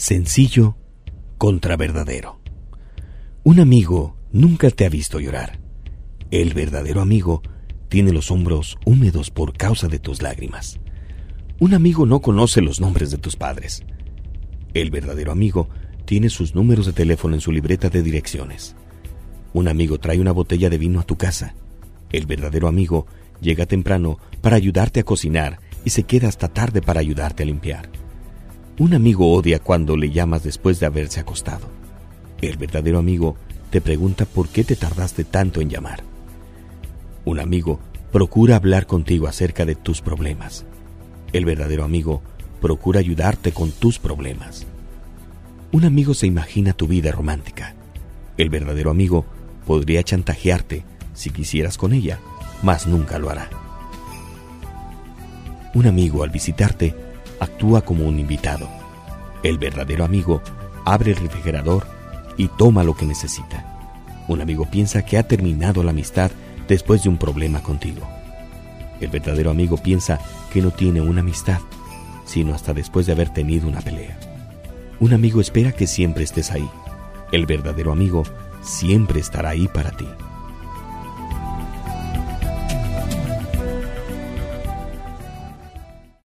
Sencillo contra verdadero. Un amigo nunca te ha visto llorar. El verdadero amigo tiene los hombros húmedos por causa de tus lágrimas. Un amigo no conoce los nombres de tus padres. El verdadero amigo tiene sus números de teléfono en su libreta de direcciones. Un amigo trae una botella de vino a tu casa. El verdadero amigo llega temprano para ayudarte a cocinar y se queda hasta tarde para ayudarte a limpiar. Un amigo odia cuando le llamas después de haberse acostado. El verdadero amigo te pregunta por qué te tardaste tanto en llamar. Un amigo procura hablar contigo acerca de tus problemas. El verdadero amigo procura ayudarte con tus problemas. Un amigo se imagina tu vida romántica. El verdadero amigo podría chantajearte si quisieras con ella, mas nunca lo hará. Un amigo al visitarte actúa como un invitado. El verdadero amigo abre el refrigerador y toma lo que necesita. Un amigo piensa que ha terminado la amistad después de un problema contigo. El verdadero amigo piensa que no tiene una amistad, sino hasta después de haber tenido una pelea. Un amigo espera que siempre estés ahí. El verdadero amigo siempre estará ahí para ti.